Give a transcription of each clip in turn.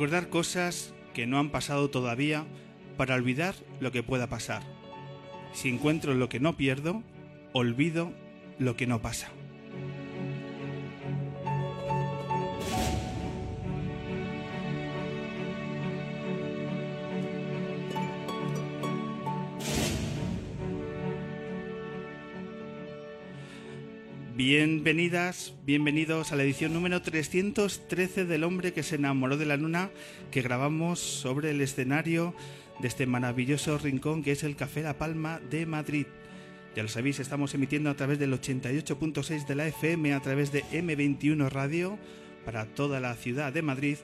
Recordar cosas que no han pasado todavía para olvidar lo que pueda pasar. Si encuentro lo que no pierdo, olvido lo que no pasa. Bienvenidas, bienvenidos a la edición número 313 del hombre que se enamoró de la luna que grabamos sobre el escenario de este maravilloso rincón que es el Café La Palma de Madrid. Ya lo sabéis, estamos emitiendo a través del 88.6 de la FM, a través de M21 Radio para toda la ciudad de Madrid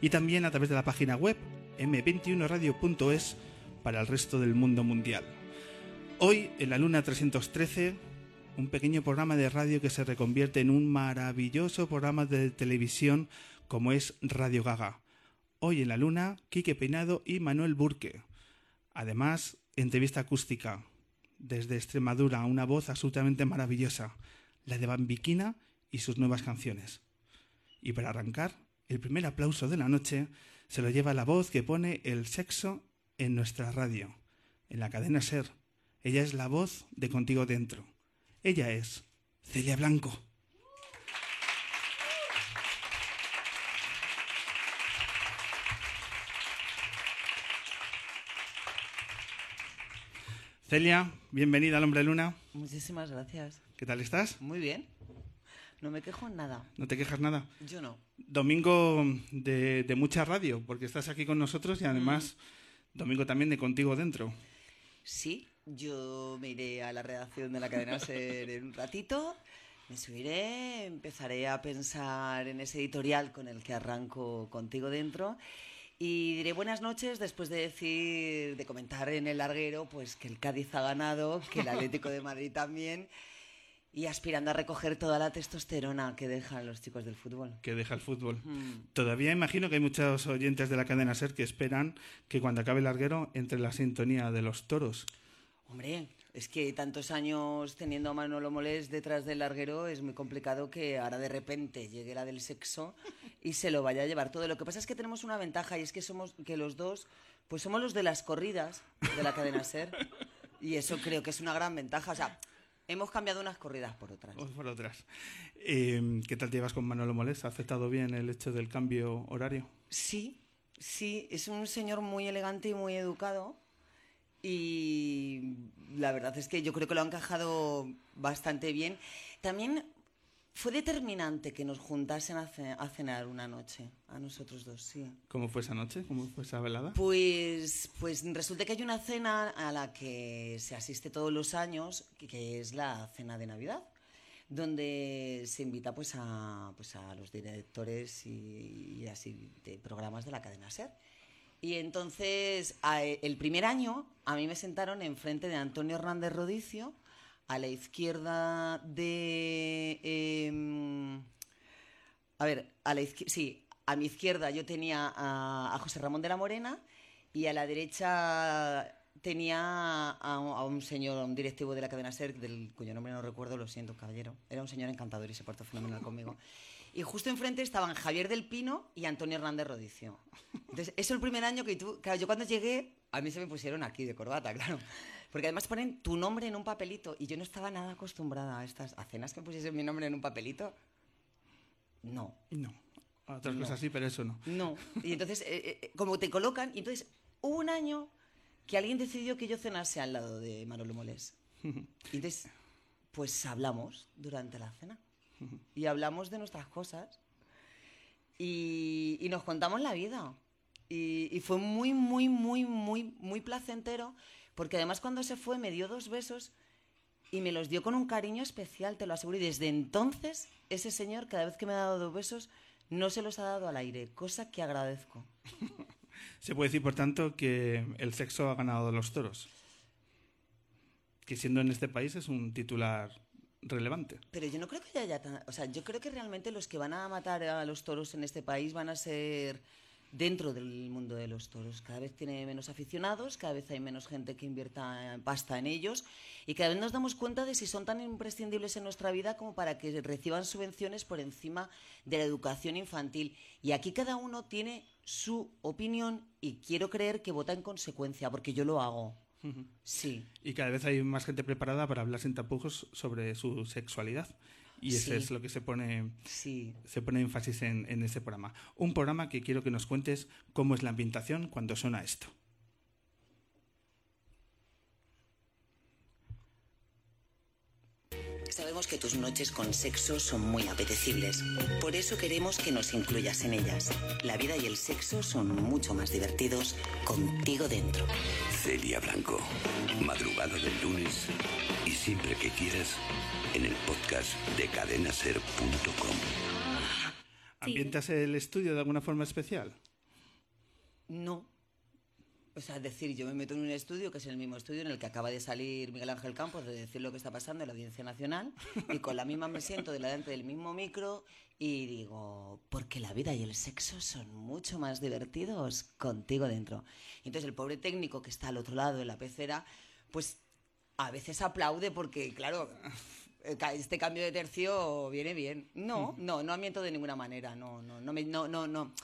y también a través de la página web m21radio.es para el resto del mundo mundial. Hoy en la luna 313 un pequeño programa de radio que se reconvierte en un maravilloso programa de televisión como es Radio Gaga. Hoy en la Luna, Quique Peinado y Manuel Burque. Además, entrevista acústica. Desde Extremadura, una voz absolutamente maravillosa, la de Bambiquina y sus nuevas canciones. Y para arrancar, el primer aplauso de la noche se lo lleva la voz que pone el sexo en nuestra radio, en la cadena Ser. Ella es la voz de Contigo Dentro ella es Celia Blanco. Celia, bienvenida al Hombre Luna. Muchísimas gracias. ¿Qué tal estás? Muy bien. No me quejo en nada. ¿No te quejas nada? Yo no. Domingo de, mucha radio, porque estás aquí con nosotros y además mm. domingo también de Contigo Dentro. Sí, yo me iré a la redacción de la cadena SER en un ratito, me subiré, empezaré a pensar en ese editorial con el que arranco contigo dentro y diré buenas noches después de decir, de comentar en el larguero, pues que el Cádiz ha ganado, que el Atlético de Madrid también y aspirando a recoger toda la testosterona que dejan los chicos del fútbol. Que deja el fútbol. Mm. Todavía imagino que hay muchos oyentes de la cadena SER que esperan que cuando acabe el larguero entre la sintonía de los toros. Hombre, es que tantos años teniendo a Manolo Molés detrás del larguero es muy complicado que ahora de repente llegue la del sexo y se lo vaya a llevar todo. Lo que pasa es que tenemos una ventaja y es que somos que los dos, pues somos los de las corridas de la cadena Ser y eso creo que es una gran ventaja. O sea, hemos cambiado unas corridas por otras. Por otras. Eh, ¿Qué tal te llevas con Manolo Molés? ¿Ha aceptado bien el hecho del cambio horario? Sí, sí, es un señor muy elegante y muy educado y la verdad es que yo creo que lo han encajado bastante bien. También fue determinante que nos juntasen a, cenar una noche, a nosotros dos, sí. ¿Cómo fue esa noche? ¿Cómo fue esa velada? Pues, pues resulta que hay una cena a la que se asiste todos los años, que, es la cena de Navidad, donde se invita pues a, pues a los directores y, y así de programas de la cadena SER. Y entonces, el primer año, a mí me sentaron enfrente de Antonio Hernández Rodicio, a la izquierda de... Em, a ver, a la sí, a mi izquierda yo tenía a, José Ramón de la Morena y a la derecha tenía a, un señor, un directivo de la cadena SER, del cuyo nombre no recuerdo, lo siento, caballero. Era un señor encantador y se portó fenomenal conmigo. Y justo enfrente estaban Javier del Pino y Antonio Hernández Rodicio. Entonces, es el primer año que tú... Claro, yo cuando llegué, a mí se me pusieron aquí de corbata, claro. Porque además ponen tu nombre en un papelito y yo no estaba nada acostumbrada a estas a cenas que pusiesen mi nombre en un papelito. No. No. Otras No. cosas sí, pero eso no. No. Y entonces, eh, eh, como te colocan, y entonces hubo un año que alguien decidió que yo cenase al lado de Manolo Molés. Y entonces, pues hablamos durante la cena. Y hablamos de nuestras cosas. Y, nos contamos la vida. Y, y fue muy, muy, muy, muy, muy placentero. Porque además cuando se fue me dio dos besos y me los dio con un cariño especial, te lo aseguro. Y desde entonces, ese señor, cada vez que me ha dado dos besos, no se los ha dado al aire, cosa que agradezco. Se puede decir, por tanto, que el sexo ha ganado los toros. Que siendo en este país es un titular Pero yo no creo que haya tan... O sea, yo creo que realmente los que van a matar a los toros en este país van a ser dentro del mundo de los toros. Cada vez tiene menos aficionados, cada vez hay menos gente que invierta pasta en ellos y cada vez nos damos cuenta de si son tan imprescindibles en nuestra vida como para que reciban subvenciones por encima de la educación infantil. Y aquí cada uno tiene su opinión y quiero creer que vota en consecuencia, porque yo lo hago. Sí. Y cada vez hay más gente preparada para hablar sin tapujos sobre su sexualidad. Y ese Sí. es lo que se pone, Sí. se pone énfasis en, en ese programa. Un programa que quiero que nos cuentes cómo es la ambientación cuando suena esto. Sabemos que tus noches con sexo son muy apetecibles. Por eso queremos que nos incluyas en ellas. La vida y el sexo son mucho más divertidos contigo dentro. Celia Blanco, madrugada del lunes y siempre que quieras en el podcast de cadenaser.com. ¿Ambientas el estudio de alguna forma especial? No. O sea, es decir, yo me meto en un estudio que es el mismo estudio en el que acaba de salir Miguel Ángel Campos de decir lo que está pasando en la Audiencia Nacional y con la misma me siento delante del mismo micro y digo, porque la vida y el sexo son mucho más divertidos contigo dentro. Y entonces el pobre técnico que está al otro lado de la pecera, pues a veces aplaude porque, claro, este cambio de tercio viene bien. No, no, no miento de ninguna manera, no, no, no me, no, no, no.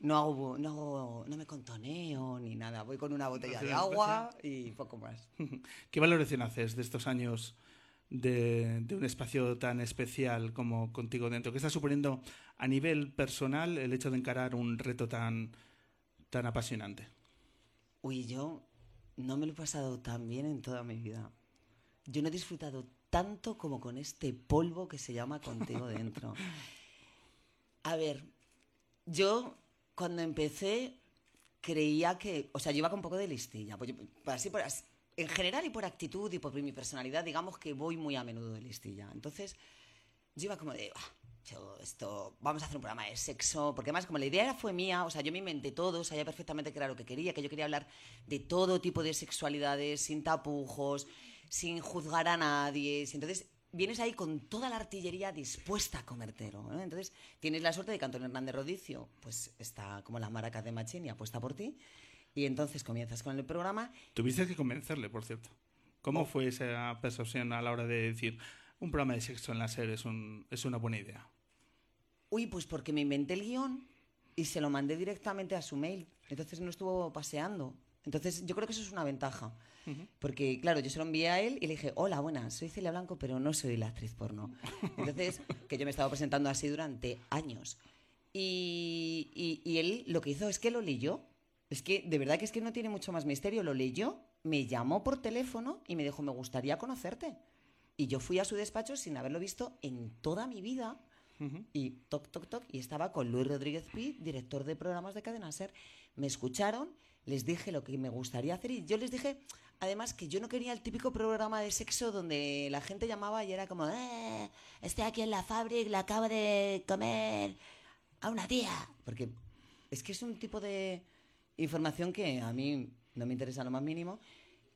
No hago, no no me contoneo ni nada. Voy con una botella de agua y poco más. ¿Qué valoración haces de estos años de, de un espacio tan especial como Contigo Dentro? ¿Qué está suponiendo a nivel personal el hecho de encarar un reto tan, tan apasionante? Uy, yo no me lo he pasado tan bien en toda mi vida. Yo no he disfrutado tanto como con este polvo que se llama contigo dentro. A ver, yo cuando empecé creía que, o sea, yo iba con un poco de listilla, pues así, por así- en general y por actitud y por mi personalidad, digamos que voy muy a menudo de listilla. Entonces, yo iba como de, "Ah, esto, vamos a hacer un programa de sexo, porque además como la idea fue mía, o sea, yo me inventé todo, sabía perfectamente qué era lo que quería, que yo quería hablar de todo tipo de sexualidades, sin tapujos, sin juzgar a nadie, entonces vienes ahí con toda la artillería dispuesta a comértelo, ¿no? Entonces tienes la suerte de que Antonio Hernández Rodicio, pues está como las maracas de Machín y apuesta por ti, y entonces comienzas con el programa Tuviste que convencerle, por cierto. ¿Cómo fue esa percepción a la hora de decir un programa de sexo en la serie es, un- es una buena idea? Uy, pues porque me inventé el guion y se lo mandé directamente a su mail. Entonces no estuvo paseando. Entonces yo creo que eso es una ventaja. Porque, claro, yo se lo envié a él y le dije, hola, buenas, soy Celia Blanco, pero no soy la actriz porno. Entonces, que yo me he estado presentando así durante años. Y, y- y él lo que hizo es que lo leyó. Es que, de verdad que es que no tiene mucho más misterio. Lo leyó, me llamó por teléfono y me dijo, me gustaría conocerte. Y yo fui a su despacho sin haberlo visto en toda mi vida. Y toc, toc, toc. Y estaba con Luis Rodríguez Pi, director de programas de Cadena Ser. Me escucharon, les dije lo que me gustaría hacer y yo les dije, además, que yo no quería el típico programa de sexo donde la gente llamaba y era como, eh, estoy aquí en la fábrica, le acabo de comer a una tía. Porque es que es un tipo de información que a mí no me interesa lo más mínimo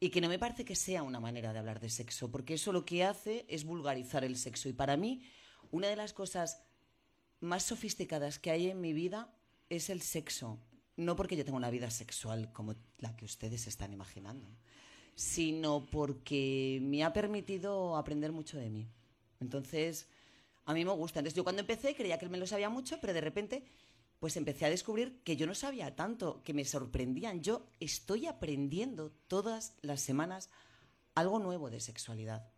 y que no me parece que sea una manera de hablar de sexo, porque eso lo que hace es vulgarizar el sexo. Y para mí, una de las cosas más sofisticadas que hay en mi vida es el sexo. No porque yo tenga una vida sexual como la que ustedes están imaginando, sino porque me ha permitido aprender mucho de mí. Entonces, a mí me gusta. Entonces, yo cuando empecé creía que él me lo sabía mucho, pero de repente, pues empecé a descubrir que yo no sabía tanto, que me sorprendían. Yo estoy aprendiendo todas las semanas algo nuevo de sexualidad.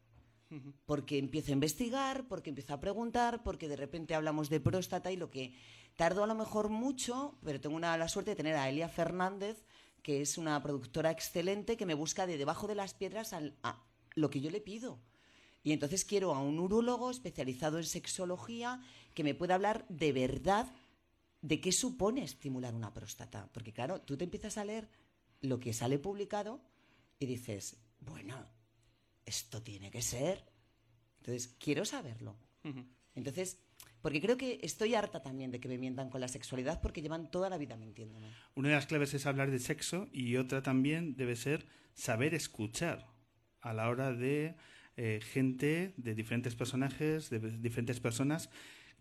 Porque empiezo a investigar, porque empiezo a preguntar, porque de repente hablamos de próstata y lo que tardo a lo mejor mucho, pero tengo una, la suerte de tener a Elia Fernández, que es una productora excelente que me busca de debajo de las piedras al- a lo que yo le pido. Y entonces quiero a un urólogo especializado en sexología que me pueda hablar de verdad de qué supone estimular una próstata. Porque claro, tú te empiezas a leer lo que sale publicado y dices, bueno, esto tiene que ser. Entonces, quiero saberlo. Entonces, porque creo que estoy harta también de que me mientan con la sexualidad porque llevan toda la vida mintiéndome. Una de las claves es hablar de sexo y otra también debe ser saber escuchar a la hora de eh, gente, de diferentes personajes, de diferentes personas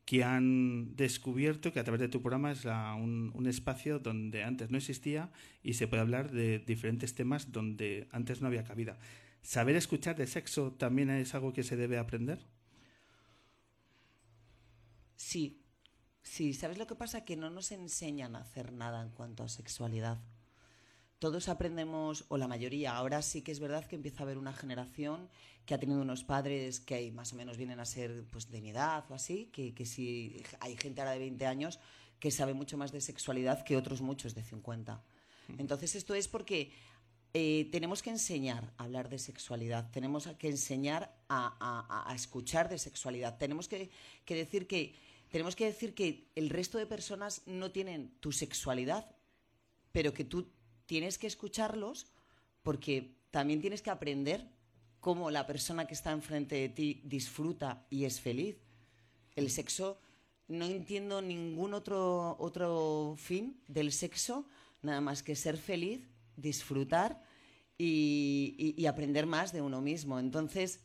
que han descubierto que a través de tu programa es un, un espacio donde antes no existía y se puede hablar de diferentes temas donde antes no había cabida. ¿Saber escuchar de sexo también es algo que se debe aprender? Sí, sí, ¿sabes lo que pasa? Que no nos enseñan a hacer nada en cuanto a sexualidad. Todos aprendemos, o la mayoría, ahora sí que es verdad que empieza a haber una generación que ha tenido unos padres que más o menos vienen a ser pues, de mi edad o así, que, que sí, hay gente ahora de 20 años que sabe mucho más de sexualidad que otros muchos de 50. Entonces esto es porque eh, tenemos que enseñar a hablar de sexualidad, tenemos que enseñar a, escuchar de sexualidad, tenemos que, que decir que tenemos que decir que el resto de personas no tienen tu sexualidad, pero que tú tienes que escucharlos porque también tienes que aprender cómo la persona que está enfrente de ti disfruta y es feliz. El sexo, no entiendo ningún otro, otro fin del sexo, nada más que ser feliz, disfrutar y, y- y aprender más de uno mismo. Entonces,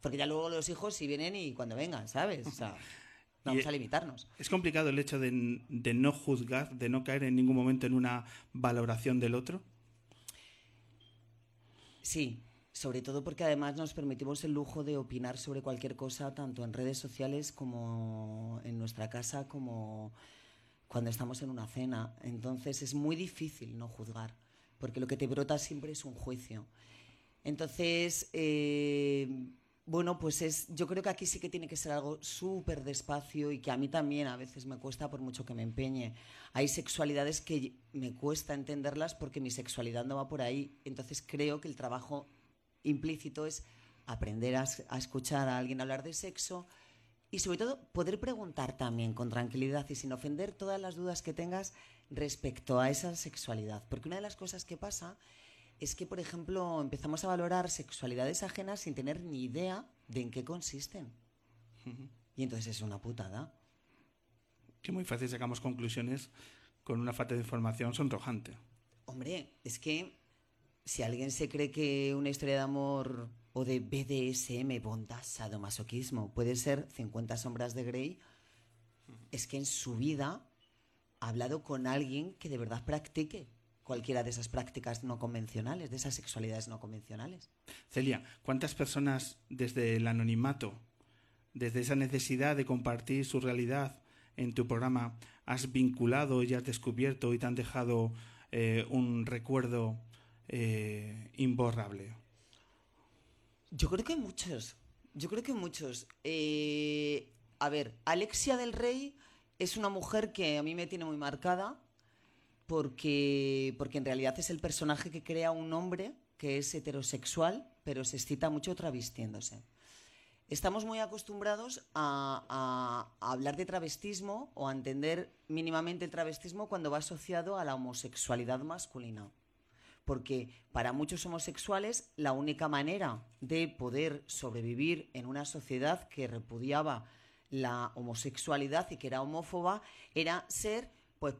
porque ya luego los hijos si vienen y cuando vengan, ¿sabes? O sea, vamos a limitarnos. Es complicado el hecho de, de no juzgar, de no caer en ningún momento en una valoración del otro. Sí, sobre todo porque además nos permitimos el lujo de opinar sobre cualquier cosa, tanto en redes sociales como en nuestra casa, como cuando estamos en una cena. Entonces es muy difícil no juzgar, porque lo que te brota siempre es un juicio. Entonces, eh, bueno, pues es, yo creo que aquí sí que tiene que ser algo súper despacio y que a mí también a veces me cuesta por mucho que me empeñe. Hay sexualidades que me cuesta entenderlas porque mi sexualidad no va por ahí. Entonces creo que el trabajo implícito es aprender a, es- a escuchar a alguien hablar de sexo y sobre todo poder preguntar también con tranquilidad y sin ofender todas las dudas que tengas respecto a esa sexualidad. Porque una de las cosas que pasa es que, por ejemplo, empezamos a valorar sexualidades ajenas sin tener ni idea de en qué consisten. Y entonces es una putada. Que muy fácil sacamos conclusiones con una falta de información sonrojante. Hombre, es que si alguien se cree que una historia de amor o de BDSM, bondad, sadomasoquismo, puede ser 50 sombras de Grey, es que en su vida ha hablado con alguien que de verdad practique cualquiera de esas prácticas no convencionales, de esas sexualidades no convencionales. Celia, ¿cuántas personas desde el anonimato, desde esa necesidad de compartir su realidad en tu programa, has vinculado y has descubierto y te han dejado eh, un recuerdo eh, imborrable? Yo creo que muchos. Yo creo que muchos. Eh, a ver, Alexia del Rey es una mujer que a mí me tiene muy marcada porque, porque en realidad es el personaje que crea un hombre que es heterosexual, pero se excita mucho travestiéndose. Estamos muy acostumbrados a, a- a hablar de travestismo o a entender mínimamente el travestismo cuando va asociado a la homosexualidad masculina porque para muchos homosexuales la única manera de poder sobrevivir en una sociedad que repudiaba la homosexualidad y que era homófoba era ser, pues,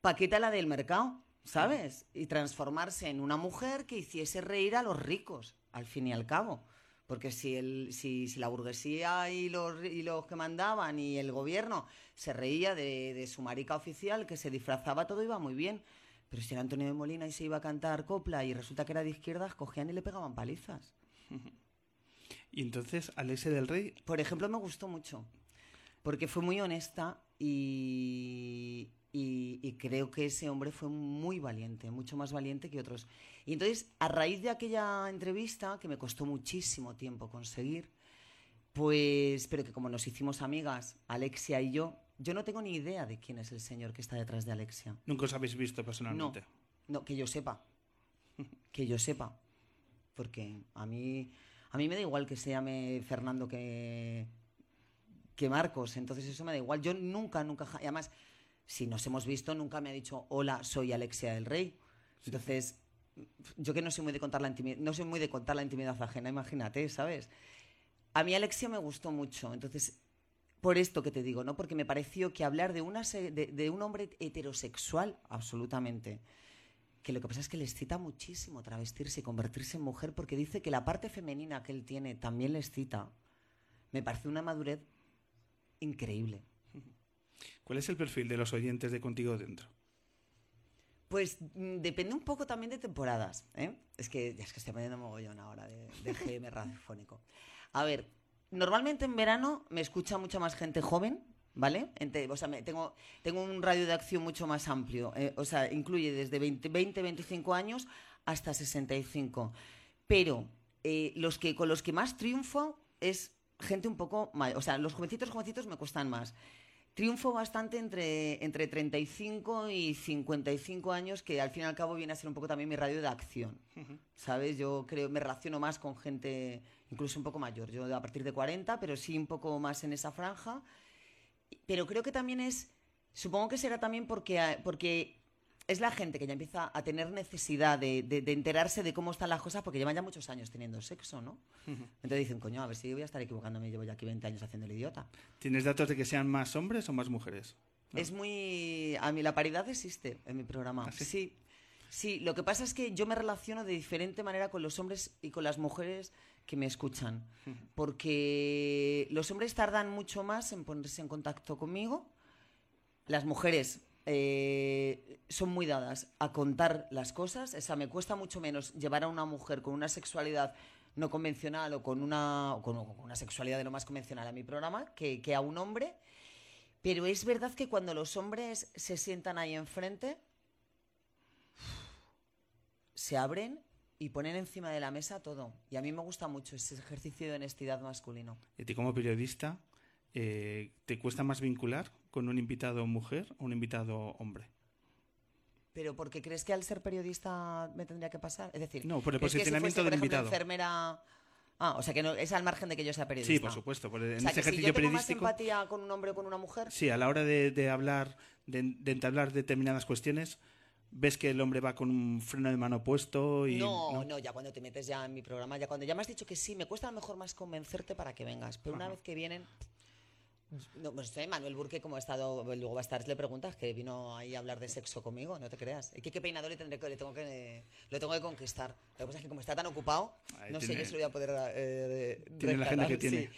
Paquita la del mercado, ¿sabes? Y transformarse en una mujer que hiciese reír a los ricos, al fin y al cabo. Porque si, el, si, si la burguesía y los, y los que mandaban y el gobierno se reía de, de su marica oficial, que se disfrazaba, todo iba muy bien. Pero si era Antonio de Molina y se iba a cantar copla y resulta que era de izquierdas, cogían y le pegaban palizas. Y entonces, Alexia del Rey, Por ejemplo, me gustó mucho, porque fue muy honesta y, Y, y creo que ese hombre fue muy valiente, mucho más valiente que otros. Y entonces, a raíz de aquella entrevista, que me costó muchísimo tiempo conseguir, pues, pero que como nos hicimos amigas, Alexia y yo, yo no tengo ni idea de quién es el señor que está detrás de Alexia. Nunca os habéis visto personalmente. No, que yo sepa. Que yo sepa. Porque a mí, a mí me da igual que se llame Fernando que, que Marcos. Entonces eso me da igual. Yo nunca, nunca... y Además, si nos hemos visto, nunca me ha dicho, hola, soy Alexia del Rey. Entonces, yo que no soy muy de contar la intimidad, no soy muy de contar la intimidad ajena, imagínate, ¿sabes? A mí Alexia me gustó mucho. Entonces, por esto que te digo, ¿no? Porque me pareció que hablar de, una se- de, de un hombre heterosexual, absolutamente, que lo que pasa es que les cita muchísimo travestirse y convertirse en mujer, porque dice que la parte femenina que él tiene también les cita. Me parece una madurez increíble. ¿Cuál es el perfil de los oyentes de Contigo Dentro? Pues mm, depende un poco también de temporadas. ¿eh? Es que ya es que estoy poniendo mogollón ahora de, de GM radiofónico. A ver, normalmente en verano me escucha mucha más gente joven, ¿vale? Ente- o sea, me- tengo, tengo un radio de acción mucho más amplio. eh, o sea, incluye desde 20, 20, 25 años hasta 65. Pero eh, los que, con los que más triunfo es gente un poco mayor. O sea, los jovencitos, jovencitos me cuestan más. Triunfo bastante entre, entre 35 y 55 años, que al fin y al cabo viene a ser un poco también mi radio de acción. ¿Sabes? Yo creo, me relaciono más con gente incluso un poco mayor. Yo a partir de 40, pero sí un poco más en esa franja. Pero creo que también es, supongo que será también porque, ah, porque es la gente que ya empieza a tener necesidad de, de- de enterarse de cómo están las cosas porque llevan ya muchos años teniendo sexo, ¿no? Entonces dicen, coño, a ver si voy a estar equivocándome, llevo ya aquí 20 años haciendo el idiota. ¿Tienes datos de que sean más hombres o más mujeres? Es muy... A mí la paridad existe en mi programa. ¿Ah, sí? sí? Sí, lo que pasa es que yo me relaciono de diferente manera con los hombres y con las mujeres que me escuchan. Porque los hombres tardan mucho más en ponerse en contacto conmigo. Las mujeres eh, son muy dadas a contar las cosas. O sea, me cuesta mucho menos llevar a una mujer con una sexualidad no convencional o con una, o con, o con una sexualidad de lo más convencional a mi programa que, que a un hombre. Pero es verdad que cuando los hombres se sientan ahí enfrente, se abren y ponen encima de la mesa todo. Y a mí me gusta mucho ese ejercicio de honestidad masculino. ¿Y a ti como periodista eh, te cuesta más vincular con un invitado mujer o un invitado hombre? Pero porque crees que al ser periodista me tendría que pasar? Es decir, No, por el ¿crees que si posicionamiento por del ejemplo, invitado. enfermera... Ah, o sea que no, es al margen de que yo sea periodista. Sí, por supuesto. por- en O sea, ese que si ejercicio yo tengo más periodístico. empatía con un hombre o con una mujer, Sí, a la hora de, de hablar, de, de entablar determinadas cuestiones, ves que el hombre va con un freno de mano puesto y. No, no, ya cuando te metes ya en mi programa, ya cuando ya me has dicho que sí, me cuesta a lo mejor más convencerte para que vengas. Pero una vez que vienen. No, pues sé, Manuel Burke, como ha estado, luego va a estar, le preguntas que vino ahí a hablar de sexo conmigo, no te creas. ¿Y qué, qué peinador le, tendré que, le tengo que lo tengo que conquistar? Lo que pasa es que como está tan ocupado, Ahí no sé yo si lo voy a poder eh, tiene la agenda que tiene. sí.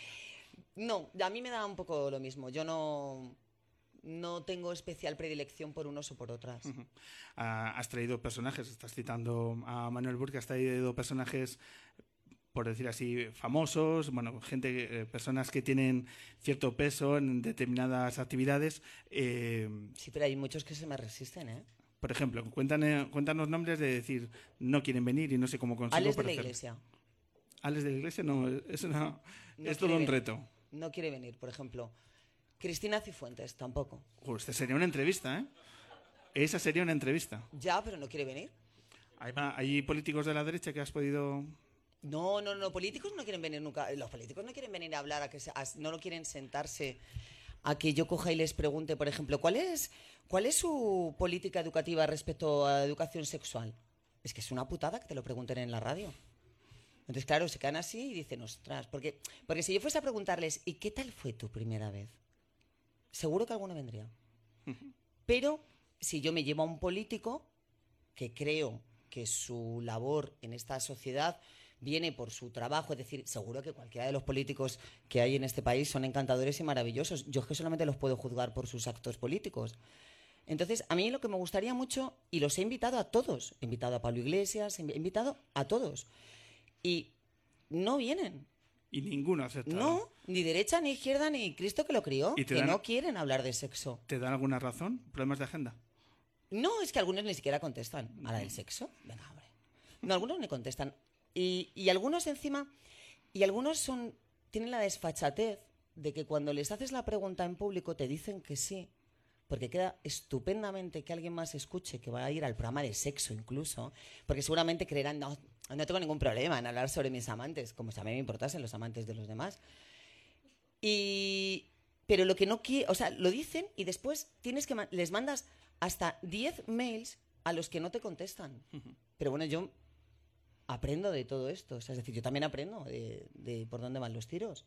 No, a mí me da un poco lo mismo. Yo no, no tengo especial predilección por unos o por otras. Ah, has traído personajes, estás citando a Manuel Burke, has traído personajes, por decir así, famosos, bueno, gente, eh, personas que tienen cierto peso en determinadas actividades. Eh, Sí, pero hay muchos que se me resisten, ¿eh? por ejemplo, cuéntane- cuéntanos nombres de decir no quieren venir y no sé cómo consigo Alex de la. Iglesia. Alex de la Iglesia, no, es, una, No es todo un reto. No quiere venir, por ejemplo. Cristina Cifuentes, tampoco. Joder, esta sería una entrevista, ¿eh? Esa sería una entrevista. Ya, pero no quiere venir. Hay, hay políticos de la derecha que has podido... No, no, no, políticos no quieren venir nunca. Los políticos no quieren venir a hablar, a que se- a- no lo quieren sentarse a que yo coja y les pregunte, por ejemplo, ¿cuál es, ¿cuál es su política educativa respecto a educación sexual? Es que es una putada que te lo pregunten en la radio. Entonces, claro, se quedan así y dicen, ostras, porque, porque si yo fuese a preguntarles, ¿y qué tal fue tu primera vez? Seguro que alguno vendría. Pero si yo me llevo a un político que creo que su labor en esta sociedad viene por su trabajo, es decir, seguro que cualquiera de los políticos que hay en este país son encantadores y maravillosos. Yo es que solamente los puedo juzgar por sus actos políticos. Entonces, a mí lo que me gustaría mucho, y los he invitado a todos, he invitado a Pablo Iglesias, he invitado a todos, y no vienen. Y ninguno acepta. No, ni derecha, ni izquierda, ni Cristo que lo crió, ¿Y que dan- no quieren hablar de sexo. ¿Te dan alguna razón? ¿Problemas de agenda? No, es que algunos ni siquiera contestan. ¿A la del sexo? Venga, hombre. No, algunos ni contestan. Y, y algunos encima, y algunos son, tienen la desfachatez de que cuando les haces la pregunta en público te dicen que sí, porque queda estupendamente que alguien más escuche que va a ir al programa de sexo incluso, porque seguramente creerán, no, no tengo ningún problema en hablar sobre mis amantes, como si a mí me importasen los amantes de los demás. Y, pero lo que no quiere, o sea, lo dicen y después tienes que ma- les mandas hasta 10 mails a los que no te contestan. Pero bueno, yo aprendo de todo esto, o sea, es decir, yo también aprendo de, de por dónde van los tiros.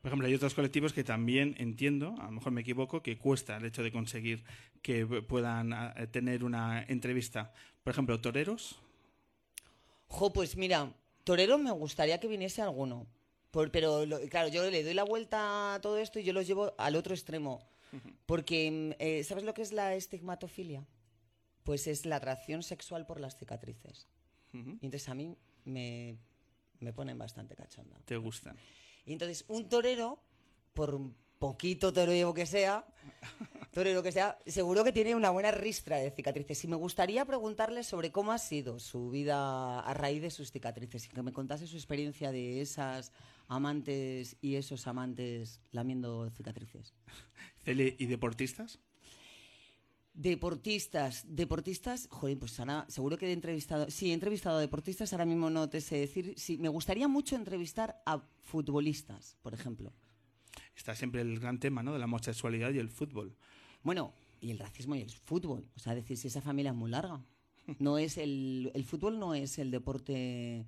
Por ejemplo, hay otros colectivos que también entiendo, a lo mejor me equivoco, que cuesta el hecho de conseguir que puedan ah, tener una entrevista. Por ejemplo, toreros. Jo, pues mira, toreros me gustaría que viniese alguno. Por- pero lo- claro, yo le doy la vuelta a todo esto y yo los llevo al otro extremo. Porque, mm, eh, ¿sabes lo que es la estigmatofilia? Pues es la atracción sexual por las cicatrices. Y entonces a mí me, me ponen bastante cachonda. Te gustan. Y entonces un torero, por poquito torero que sea, torero que sea, seguro que tiene una buena ristra de cicatrices. Y me gustaría preguntarle sobre cómo ha sido su vida a raíz de sus cicatrices y que me contase su experiencia de esas amantes y esos amantes lamiendo cicatrices. Cele, ¿Y deportistas? Deportistas, deportistas, joder, pues ahora seguro que he entrevistado, sí, he entrevistado a deportistas, ahora mismo no te sé decir, sí, me gustaría mucho entrevistar a futbolistas, por ejemplo. Está siempre el gran tema ¿no? de la homosexualidad y el fútbol. Bueno, y el racismo y el fútbol. O sea, decir, si esa familia es muy larga. No es el, el fútbol no es el deporte.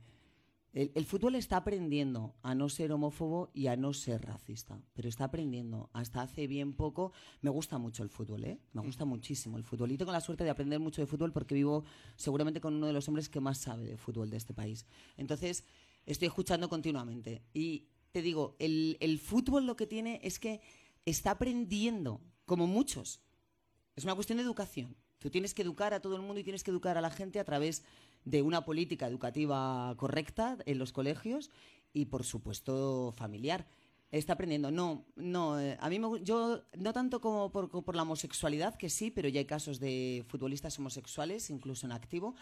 El, el fútbol está aprendiendo a no ser homófobo y a no ser racista, pero está aprendiendo. Hasta hace bien poco me gusta mucho el fútbol, ¿eh? Me gusta muchísimo el fútbol. Y tengo la suerte de aprender mucho de fútbol porque vivo seguramente con uno de los hombres que más sabe de fútbol de este país. Entonces, estoy escuchando continuamente. Y te digo, el, el fútbol lo que tiene es que está aprendiendo, como muchos, es una cuestión de educación. Tú tienes que educar a todo el mundo y tienes que educar a la gente a través de una política educativa correcta en los colegios y, por supuesto, familiar. Está aprendiendo. No, no. eh, A mí me, yo no tanto como por, por la homosexualidad, que sí, pero ya hay casos de futbolistas homosexuales, incluso en activo.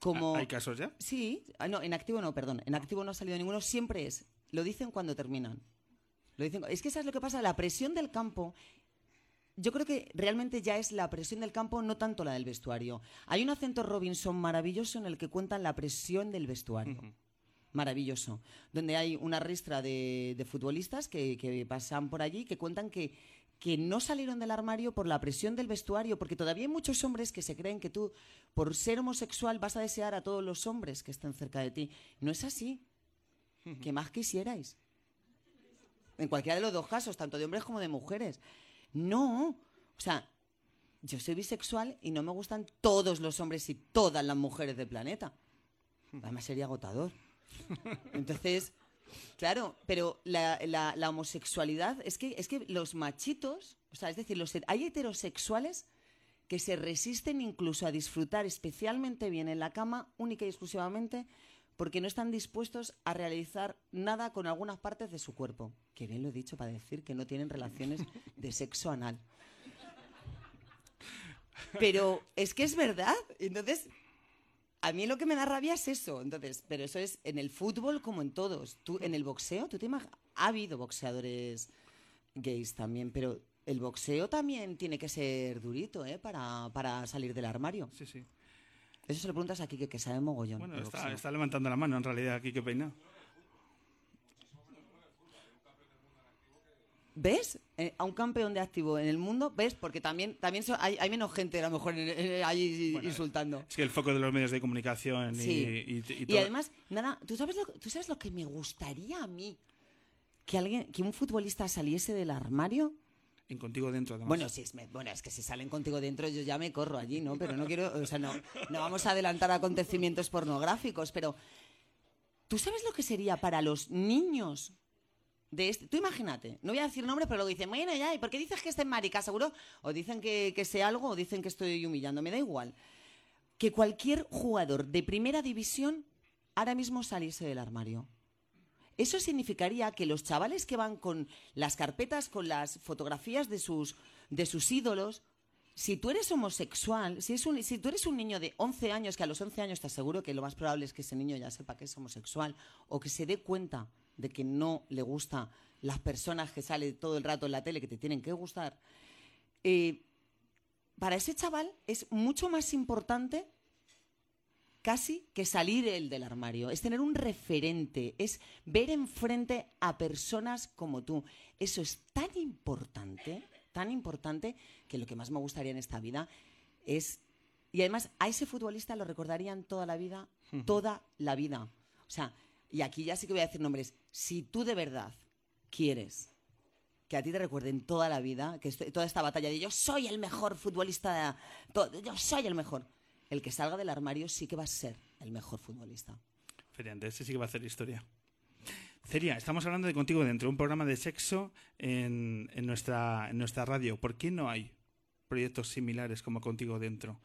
Como ¿Hay casos ya? Sí, ah, no, en activo no, perdón. En activo no ha salido ninguno. Siempre es. Lo dicen cuando terminan. Lo dicen. Es que sabes lo que pasa. La presión del campo. Yo creo que realmente ya es la presión del campo, no tanto la del vestuario. Hay un acento Robinson maravilloso en el que cuentan la presión del vestuario. Maravilloso. Donde hay una ristra de, de futbolistas que, que pasan por allí que cuentan que, que no salieron del armario por la presión del vestuario, porque todavía hay muchos hombres que se creen que tú, por ser homosexual, vas a desear a todos los hombres que estén cerca de ti. No es así. Que más quisierais. En cualquiera de los dos casos, tanto de hombres como de mujeres. No. O sea, yo soy bisexual y no me gustan todos los hombres y todas las mujeres del planeta. Además sería agotador. Entonces, claro, pero la, homosexualidad es que, es que los machitos, o sea, es decir, hay heterosexuales que se resisten incluso a disfrutar especialmente bien en la cama, única y exclusivamente, porque no están dispuestos a realizar nada con algunas partes de su cuerpo. Que bien lo he dicho para decir que no tienen relaciones de sexo anal. Pero es que es verdad. Entonces, a mí lo que me da rabia es eso. Entonces, pero eso es en el fútbol como en todos. Tú, en el boxeo, tú te imag- ha habido boxeadores gays también, pero el boxeo también tiene que ser durito, ¿eh? Para, para salir del armario. Sí, sí. Eso se lo preguntas aquí que, que sabe mogollón. Bueno, está, levantando la mano en realidad aquí que peinado. ¿Ves? Eh, a un campeón de activo en el mundo, ¿ves? Porque también, también hay, hay menos gente a lo mejor ahí Bueno, insultando. Es que el foco de los medios de comunicación y, Sí. y- y Y, todo- además, nada, ¿tú sabes, lo, ¿tú sabes lo que me gustaría a mí? Que alguien, que un futbolista saliese del armario. En contigo dentro. Bueno, si es, bueno, es que si salen contigo dentro yo ya me corro allí, ¿no? Pero no quiero, o sea, no, no vamos a adelantar acontecimientos pornográficos, pero ¿tú sabes lo que sería para los niños de este? Tú imagínate, no voy a decir nombre, pero luego dicen, bueno, ya, ¿y por qué dices que esté marica, seguro? O dicen que, que sé algo o dicen que estoy humillando, me da igual. Que cualquier jugador de primera división ahora mismo saliese del armario. Eso significaría que los chavales que van con las carpetas, con las fotografías de sus, de sus ídolos, si tú eres homosexual, si, tú eres un niño de 11 años, que a los 11 años te aseguro que lo más probable es que ese niño ya sepa que es homosexual, o que se dé cuenta de que no le gustan las personas que salen todo el rato en la tele que te tienen que gustar, eh, para ese chaval es mucho más importante casi que salir él del armario, es tener un referente, es ver enfrente a personas como tú. Eso es tan importante, tan importante, que lo que más me gustaría en esta vida es... Y además a ese futbolista lo recordarían toda la vida, toda la vida. O sea, y aquí ya sí que voy a decir nombres. Si tú de verdad quieres que a ti te recuerden toda la vida, que estoy- toda esta batalla de yo soy el mejor futbolista, de- yo soy el mejor, el que salga del armario sí que va a ser el mejor futbolista. Feriante, ese sí que va a hacer historia. Ceria, estamos hablando de Contigo Dentro, un programa de sexo en, en nuestra, en nuestra radio. ¿Por qué no hay proyectos similares como Contigo Dentro?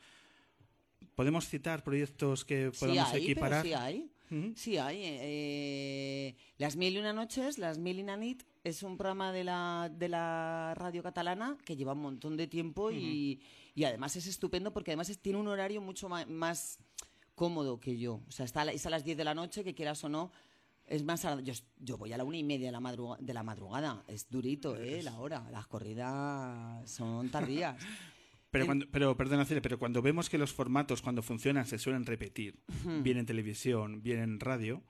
¿Podemos citar proyectos que podamos sí hay, equiparar? Pero sí hay. Sí hay. eh, las Mil y una noches, Las Mil y una nit, es un programa de la, de la radio catalana que lleva un montón de tiempo y, y además es estupendo porque además es- tiene un horario mucho más, cómodo que yo. O sea, está a la- es a las 10 de la noche, que quieras o no. Es más, a- yo, yo voy a la una y media de la, madruga- de la madrugada. Es durito, ¿eh? La hora. Las corridas son tardías. Pero, cuando, pero perdona, pero cuando vemos que los formatos cuando funcionan se suelen repetir, bien en televisión, bien en radio,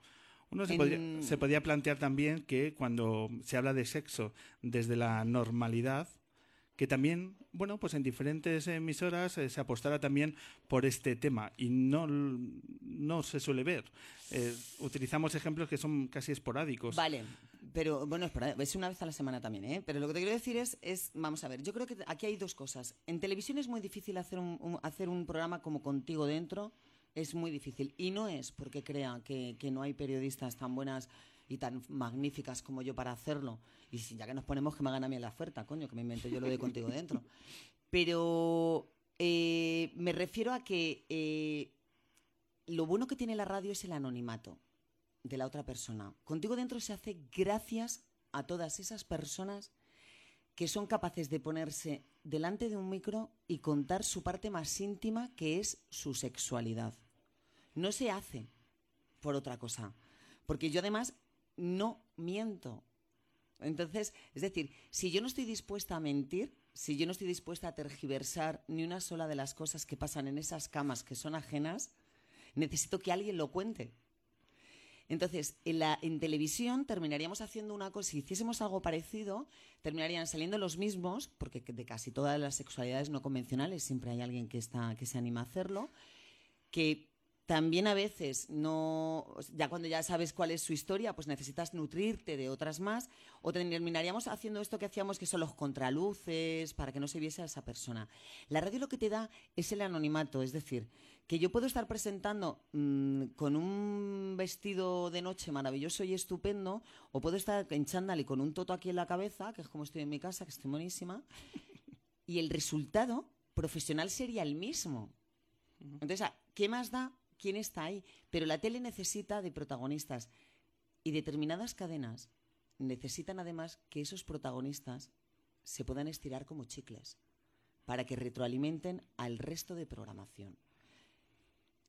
uno se, En- podría, se podría plantear también que cuando se habla de sexo desde la normalidad, que también, bueno, pues en diferentes emisoras eh, se apostara también por este tema y no, no se suele ver. Eh, utilizamos ejemplos que son casi esporádicos. Vale, pero bueno, es, una vez a la semana también, ¿eh? Pero lo que te quiero decir es, es, vamos a ver, yo creo que aquí hay dos cosas. En televisión es muy difícil hacer un, un- hacer un programa como Contigo Dentro, es muy difícil. Y no es porque crea que, que no hay periodistas tan buenas y tan magníficas como yo para hacerlo. Y si ya que nos ponemos que me hagan a mí la oferta, coño, que me invento yo lo de Contigo Dentro. Pero eh, me refiero a que eh, lo bueno que tiene la radio es el anonimato de la otra persona. Contigo dentro se hace gracias a todas esas personas que son capaces de ponerse delante de un micro y contar su parte más íntima, que es su sexualidad. No se hace por otra cosa. Porque yo además no miento. Entonces, es decir, si yo no estoy dispuesta a mentir, si yo no estoy dispuesta a tergiversar ni una sola de las cosas que pasan en esas camas que son ajenas, necesito que alguien lo cuente. Entonces, en, televisión terminaríamos haciendo una cosa, si hiciésemos algo parecido, terminarían saliendo los mismos, porque de casi todas las sexualidades no convencionales siempre hay alguien que, está, que se anima a hacerlo, que también a veces no, ya cuando ya sabes cuál es su historia, pues necesitas nutrirte de otras más, o terminaríamos haciendo esto que hacíamos, que son los contraluces, para que no se viese a esa persona. La radio lo que te da es el anonimato, es decir, que yo puedo estar presentando mm, con un vestido de noche maravilloso y estupendo, o puedo estar en chándal y con un toto aquí en la cabeza, que es como estoy en mi casa, que estoy buenísima, y el resultado profesional sería el mismo. Entonces, ¿a- ¿qué más da quién está ahí? Pero la tele necesita de protagonistas y determinadas cadenas necesitan además que esos protagonistas se puedan estirar como chicles para que retroalimenten al resto de programación.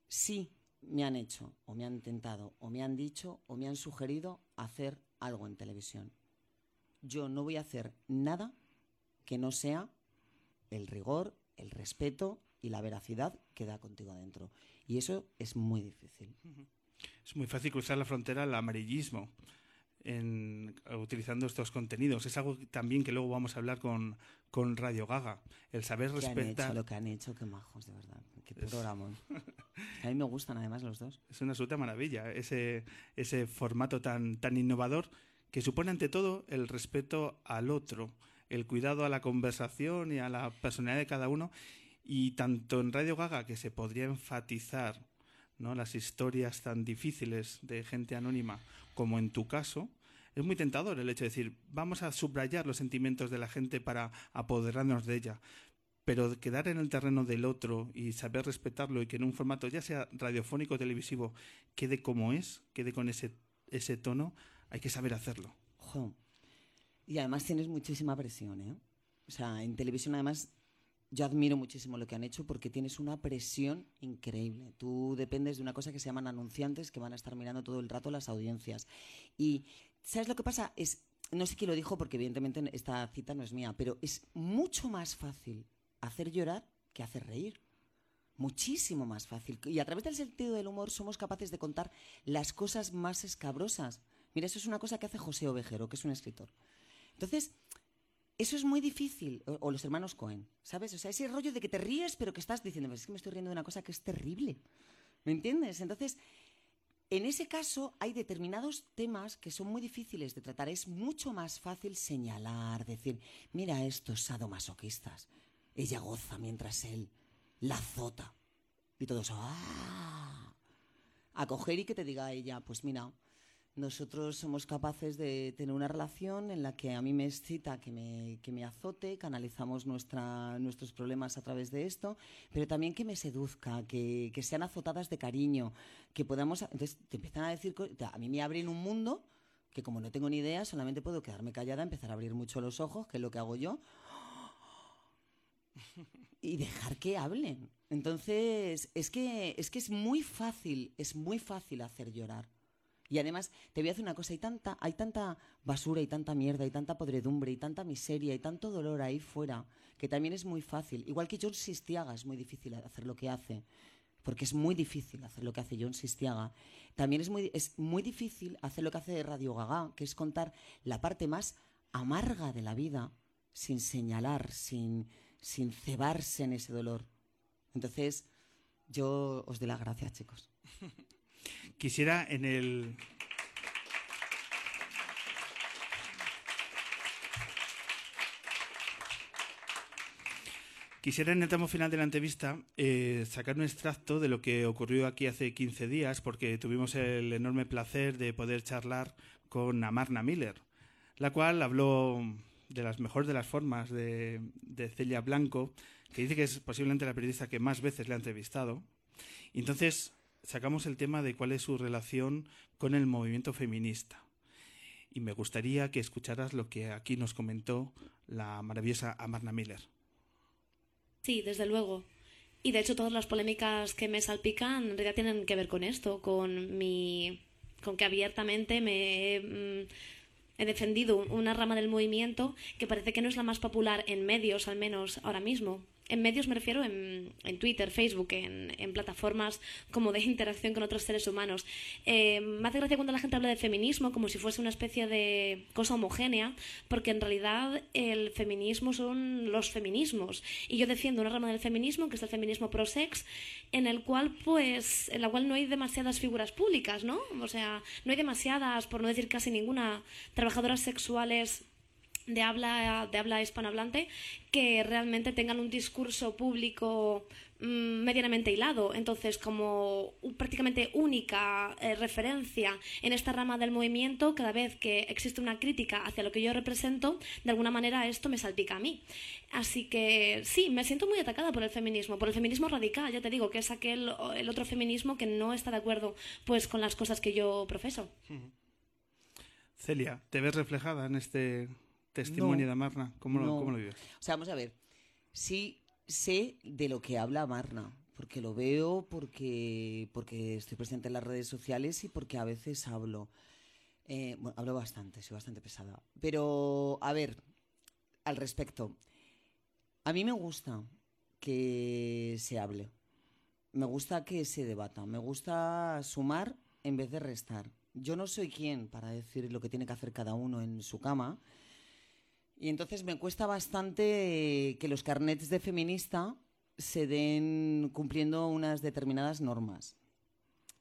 Sí me han hecho o me han intentado o me han dicho o me han sugerido hacer algo en televisión. Yo no voy a hacer nada que no sea el rigor, el respeto y la veracidad que da contigo adentro. Y eso es muy difícil. Es muy fácil cruzar la frontera al amarillismo en, utilizando estos contenidos. Es algo también que luego vamos a hablar con, con Radio Gaga. El saber ¿Qué han respetar? Lo que han hecho, qué majos, de verdad. Qué programón. A mí me gustan además los dos. es una absoluta maravilla. Ese, ese formato tan, tan innovador que supone ante todo el respeto al otro, el cuidado a la conversación y a la personalidad de cada uno. Y tanto en Radio Gaga, que se podría enfatizar ¿no? las historias tan difíciles de gente anónima, como en tu caso, es muy tentador el hecho de decir, vamos a subrayar los sentimientos de la gente para apoderarnos de ella. Pero quedar en el terreno del otro y saber respetarlo y que en un formato, ya sea radiofónico o televisivo, quede como es, quede con ese, ese tono, hay que saber hacerlo. Y además tienes muchísima presión, ¿eh? O sea, en televisión además yo admiro muchísimo lo que han hecho porque tienes una presión increíble. Tú dependes de una cosa que se llaman anunciantes que van a estar mirando todo el rato las audiencias. Y ¿sabes lo que pasa? Es no sé quién lo dijo porque evidentemente esta cita no es mía, pero es mucho más fácil hacer llorar que hacer reír. Muchísimo más fácil. Y a través del sentido del humor somos capaces de contar las cosas más escabrosas. Mira, eso es una cosa que hace José Ovejero, que es un escritor. Entonces, eso es muy difícil. O, los hermanos Cohen, ¿sabes? O sea, ese rollo de que te ríes, pero que estás diciendo, "Pues es que me estoy riendo de una cosa que es terrible. ¿Me entiendes? Entonces, en ese caso hay determinados temas que son muy difíciles de tratar. Es mucho más fácil señalar, decir, mira estos sadomasoquistas. Ella goza mientras él la azota. Y todos, ¡ah! A coger y que te diga ella, pues mira, nosotros somos capaces de tener una relación en la que a mí me excita que me, que me azote, canalizamos nuestra, nuestros problemas a través de esto, pero también que me seduzca, que, que sean azotadas de cariño, que podamos... Entonces te empiezan a decir... A mí me abren un mundo que como no tengo ni idea, solamente puedo quedarme callada, empezar a abrir mucho los ojos, que es lo que hago yo, y dejar que hablen. Entonces, es que, es que es muy fácil, es muy fácil hacer llorar. Y además, te voy a decir una cosa, hay tanta, hay tanta basura y tanta mierda y tanta podredumbre y tanta miseria y tanto dolor ahí fuera, que también es muy fácil. Igual que John Sistiaga es muy difícil hacer lo que hace, porque es muy difícil hacer lo que hace John Sistiaga. También es muy, es muy difícil hacer lo que hace Radio Gaga, que es contar la parte más amarga de la vida sin señalar, sin, sin cebarse en ese dolor. Entonces, yo os doy las gracias, chicos. Quisiera en el... Quisiera en el tramo final de la entrevista eh, sacar un extracto de lo que ocurrió aquí hace 15 días, porque tuvimos el enorme placer de poder charlar con Amarna Miller, la cual habló de las mejores de las formas de, de Celia Blanco, que dice que es posiblemente la periodista que más veces le ha entrevistado. Entonces sacamos el tema de cuál es su relación con el movimiento feminista. Y me gustaría que escucharas lo que aquí nos comentó la maravillosa Amarna Miller. Sí, desde luego. Y de hecho todas las polémicas que me salpican en realidad tienen que ver con esto, con mi con que abiertamente me mm, he defendido una rama del movimiento que parece que no es la más popular en medios, al menos ahora mismo. En medios me refiero en, en Twitter, Facebook, en, plataformas como de interacción con otros seres humanos. Eh, me hace gracia cuando la gente habla de feminismo como si fuese una especie de cosa homogénea, porque en realidad el feminismo son los feminismos. Y yo defiendo una rama del feminismo, que es el feminismo pro-sex, en el cual, pues, en la cual no hay demasiadas figuras públicas, ¿no? O sea, no hay demasiadas, por no decir casi ninguna, trabajadoras sexuales de habla, de habla hispanohablante que realmente tengan un discurso público mm, medianamente hilado. Entonces, como prácticamente única eh, referencia en esta rama del movimiento, cada vez que existe una crítica hacia lo que yo represento, de alguna manera esto me salpica a mí. Así que sí, me siento muy atacada por el feminismo, por el feminismo radical, ya te digo, que es aquel el otro feminismo que no está de acuerdo pues con las cosas que yo profeso. Celia, ¿te ves reflejada en este testimonio No. de Amarna? ¿Cómo, lo. ¿Cómo lo vives? O sea, vamos a ver. Sí sé de lo que habla Marna, porque lo veo, porque, porque estoy presente en las redes sociales y porque a veces hablo. Eh, bueno, hablo bastante, soy bastante pesada. Pero, a ver, al respecto. A mí me gusta que se hable. Me gusta que se debata. Me gusta sumar en vez de restar. Yo no soy quien para decir lo que tiene que hacer cada uno en su cama. Y entonces me cuesta bastante eh, que los carnets de feminista se den cumpliendo unas determinadas normas.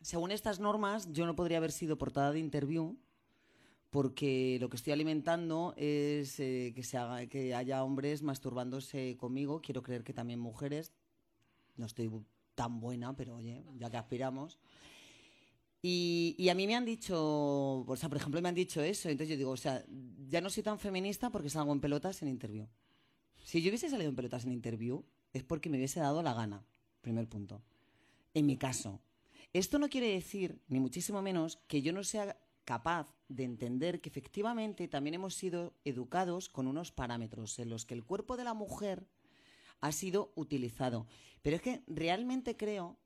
Según estas normas, yo no podría haber sido portada de interview porque lo que estoy alimentando es eh, que, se haga, que haya hombres masturbándose conmigo. Quiero creer que también mujeres. No estoy tan buena, pero oye, ya que aspiramos. Y, y a mí me han dicho, o sea, por ejemplo, me han dicho eso. Entonces yo digo, o sea, ya no soy tan feminista porque salgo en pelotas en interview. Si yo hubiese salido en pelotas en interview, es porque me hubiese dado la gana. Primer punto. En mi caso. Esto no quiere decir, ni muchísimo menos, que yo no sea capaz de entender que efectivamente también hemos sido educados con unos parámetros en los que el cuerpo de la mujer ha sido utilizado. Pero es que realmente creo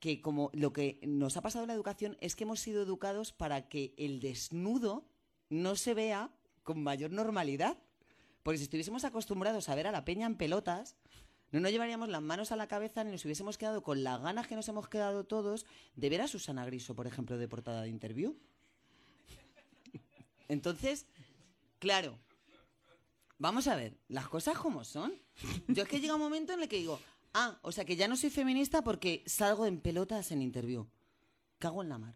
que como lo que nos ha pasado en la educación es que hemos sido educados para que el desnudo no se vea con mayor normalidad. Porque si estuviésemos acostumbrados a ver a la peña en pelotas, no nos llevaríamos las manos a la cabeza ni nos hubiésemos quedado con las ganas que nos hemos quedado todos de ver a Susana Griso, por ejemplo, de portada de interview. Entonces, claro, vamos a ver, las cosas como son. Yo es que llega un momento en el que digo, ah, o sea que ya no soy feminista porque salgo en pelotas en interview. Cago en la mar.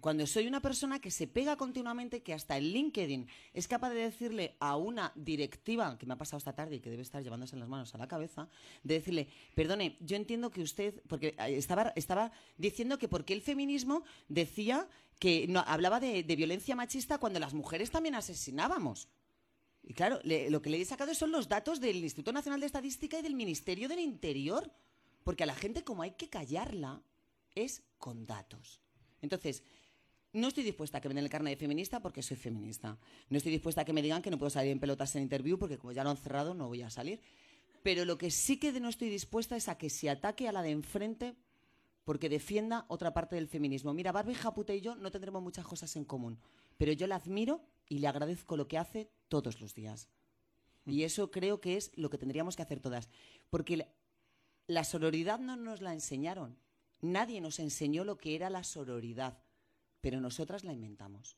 Cuando soy una persona que se pega continuamente, que hasta el LinkedIn es capaz de decirle a una directiva, que me ha pasado esta tarde y que debe estar llevándose las manos a la cabeza, de decirle, perdone, yo entiendo que usted, porque eh, estaba, estaba diciendo que porque el feminismo decía que no, hablaba de violencia machista cuando las mujeres también asesinábamos. Y claro, lo que le he sacado son los datos del Instituto Nacional de Estadística y del Ministerio del Interior. Porque a la gente, como hay que callarla, es con datos. Entonces, no estoy dispuesta a que me den el carnet de feminista porque soy feminista. No estoy dispuesta a que me digan que no puedo salir en pelotas en interview porque como ya lo han cerrado no voy a salir. Pero lo que sí que no estoy dispuesta es a que se ataque a la de enfrente porque defienda otra parte del feminismo. Mira, Barbie Japuta y yo no tendremos muchas cosas en común, pero yo la admiro y le agradezco lo que hace todos los días. Y eso creo que es lo que tendríamos que hacer todas. Porque la, la sororidad no nos la enseñaron. Nadie nos enseñó lo que era la sororidad, pero nosotras la inventamos.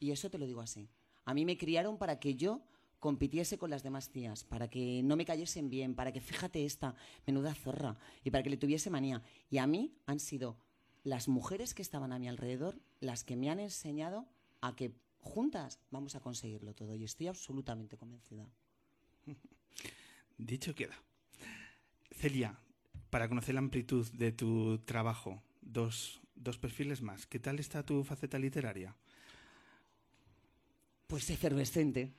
Y eso te lo digo así. A mí me criaron para que yo compitiese con las demás tías, para que no me cayesen bien, para que fíjate esta menuda zorra y para que le tuviese manía. Y a mí han sido las mujeres que estaban a mi alrededor las que me han enseñado a que juntas vamos a conseguirlo todo y estoy absolutamente convencida. Dicho queda. Celia, para conocer la amplitud de tu trabajo, dos, dos perfiles más. ¿Qué tal está tu faceta literaria? Pues efervescente.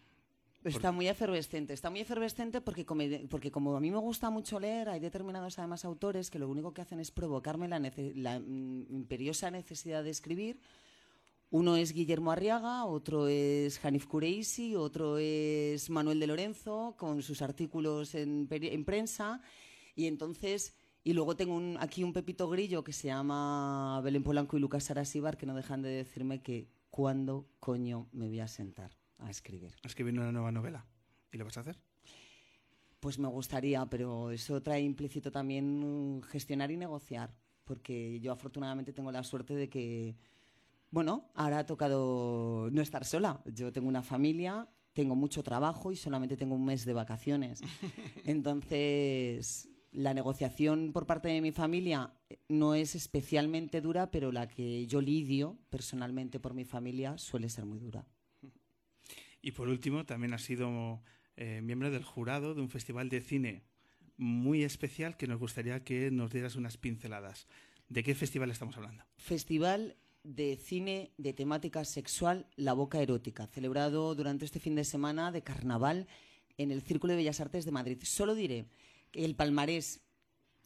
Está muy efervescente. Está muy efervescente porque, come- porque como a mí me gusta mucho leer, hay determinados además autores que lo único que hacen es provocarme la, nece- la, mm, imperiosa necesidad de escribir. Uno es Guillermo Arriaga, otro es Hanif Kureisi, otro es Manuel de Lorenzo, con sus artículos en, prensa. Y entonces, y luego tengo un- aquí un pepito grillo que se llama Belén Polanco y Lucas Arasibar, que no dejan de decirme que cuándo coño me voy a sentar a escribir. Escribir una nueva novela. ¿Y lo vas a hacer? Pues me gustaría, pero eso trae implícito también gestionar y negociar, porque yo afortunadamente tengo la suerte de que, bueno, ahora ha tocado no estar sola. Yo tengo una familia, tengo mucho trabajo y solamente tengo un mes de vacaciones. Entonces, la negociación por parte de mi familia no es especialmente dura, pero la que yo lidio personalmente por mi familia suele ser muy dura. Y por último, también has sido eh, miembro del jurado de un festival de cine muy especial que nos gustaría que nos dieras unas pinceladas. ¿De qué festival estamos hablando? Festival de cine de temática sexual La Boca Erótica, celebrado durante este fin de semana de carnaval en el Círculo de Bellas Artes de Madrid. Solo diré que el palmarés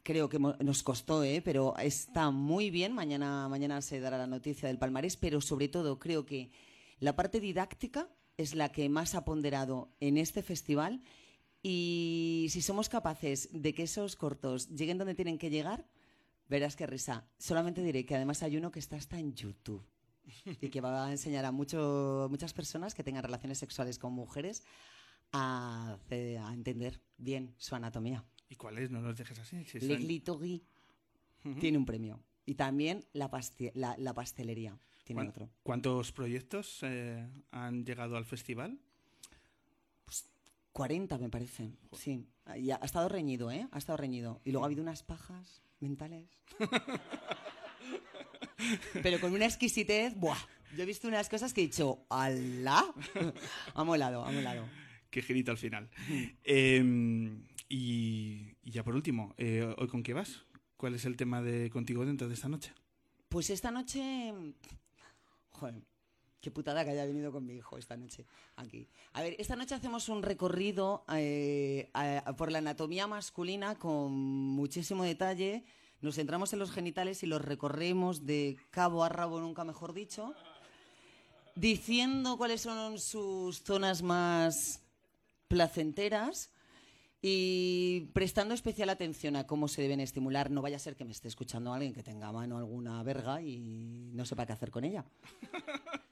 creo que nos costó, ¿eh? pero está muy bien. Mañana, mañana se dará la noticia del palmarés, pero sobre todo creo que la parte didáctica es la que más ha ponderado en este festival. Y si somos capaces de que esos cortos lleguen donde tienen que llegar, verás qué risa. Solamente diré que además hay uno que está hasta en YouTube y que va a enseñar a mucho, muchas personas que tengan relaciones sexuales con mujeres a, entender bien su anatomía. ¿Y cuál es? No nos dejes así. si son- Touré tiene un premio. Y también la, la, la pastelería tiene ¿Cuán- otro. ¿Cuántos proyectos eh, han llegado al festival? 40 me parece, sí. Y ha, ha estado reñido, ¿eh? Ha estado reñido. Y luego ha habido unas pajas mentales. Pero con una exquisitez, ¡buah! Yo he visto unas cosas que he dicho, ¡alá! ha molado, ha molado. Qué girito al final. Eh, y, y ya por último, eh, ¿hoy con qué vas? ¿Cuál es el tema de contigo dentro de esta noche? Pues esta noche. Joder, qué putada que haya venido con mi hijo esta noche aquí. A ver, esta noche hacemos un recorrido eh, por la anatomía masculina con muchísimo detalle. Nos centramos en los genitales y los recorremos de cabo a rabo, nunca mejor dicho. diciendo cuáles son sus zonas más placenteras y prestando especial atención a cómo se deben estimular. No vaya a ser que me esté escuchando alguien que tenga a mano alguna verga y no sepa qué hacer con ella.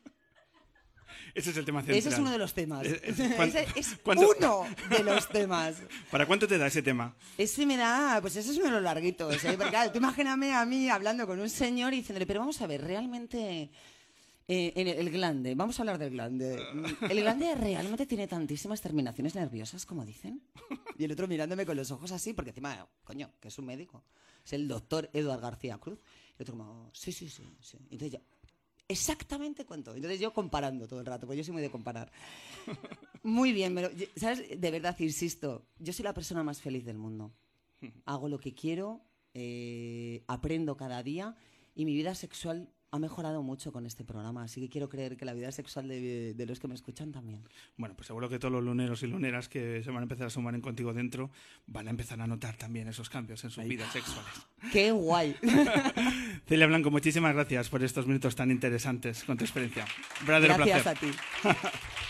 Ese es el tema central. Ese es uno de los temas. ¿cuán- Ese es uno de los temas. ¿Para cuánto te da ese tema? Ese me da, pues ese es uno de los larguitos, ¿eh? Porque claro, tú imagíname a mí hablando con un señor y diciéndole, pero vamos a ver, realmente eh, en el, el glande, vamos a hablar del glande. ¿El glande realmente tiene tantísimas terminaciones nerviosas como dicen? Y el otro mirándome con los ojos así, porque encima, coño, que es un médico. Es el doctor Eduard García Cruz. Y el otro como, sí, sí, sí, sí. Entonces yo, exactamente cuánto. Entonces yo comparando todo el rato, porque yo soy muy de comparar. Muy bien, pero, ¿sabes? De verdad, insisto, yo soy la persona más feliz del mundo. Hago lo que quiero, eh, aprendo cada día y mi vida sexual ha mejorado mucho con este programa. Así que quiero creer que la vida sexual de, de los que me escuchan también. Bueno, pues seguro que todos los luneros y luneras que se van a empezar a sumar en Contigo Dentro van a empezar a notar también esos cambios en sus vidas sexuales. ¡Qué guay! Celia Blanco, muchísimas gracias por estos minutos tan interesantes con tu experiencia. Verdadero Gracias placer. a ti.